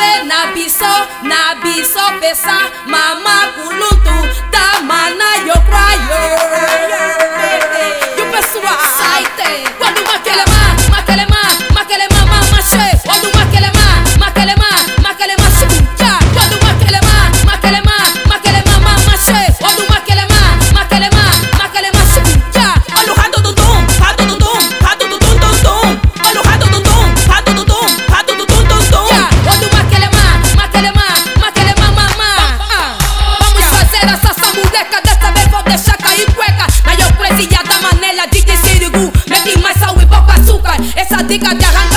fe na biso na biso pesa mama kuluntu Solteras a sa muleka Desta bebo de cueca. La yo presi ya manela DJ Sirigu Me di mai sau i azúcar. Esa dica te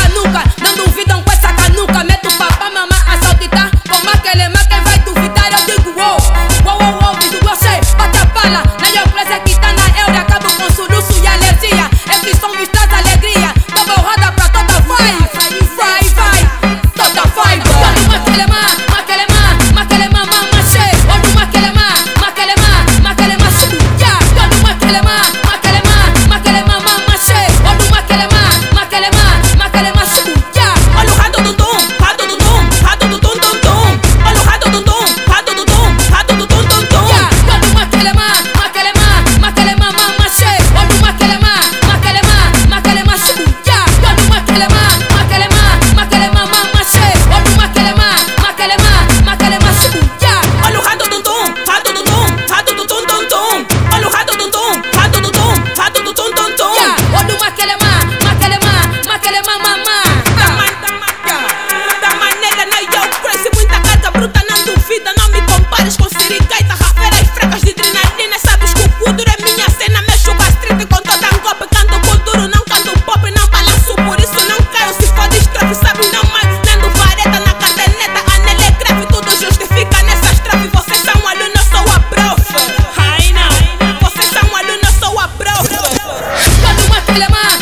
Pares com sirica e tarrafeira e frecas de adrenalina. Sabes que o futuro é minha cena. Mexo com a street quando cango up. Canto culturo, não canto pop, não balanço. Por isso não caio. Se for de estrofe, sabe, não mais. Nando vareta na caderneta Anel é grave, tudo justifica nessas traves. Vocês são é aluno, eu sou a prof. Raina, vocês são é aluno, eu sou a prof. Cada uma telemana.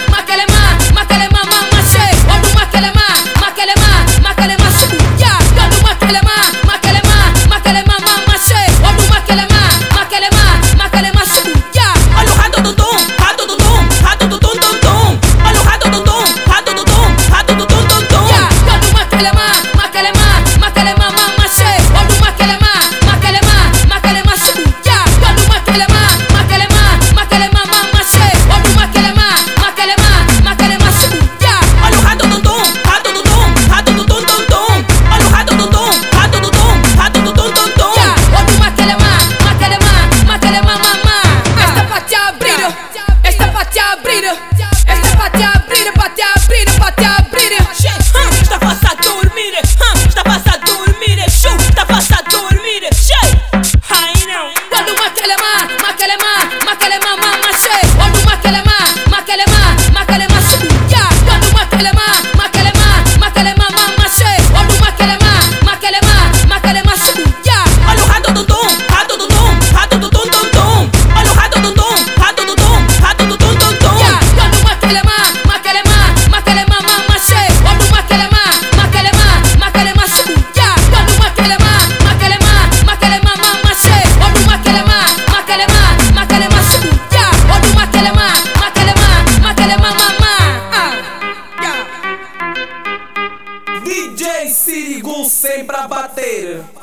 Siri Gun sempre a bater.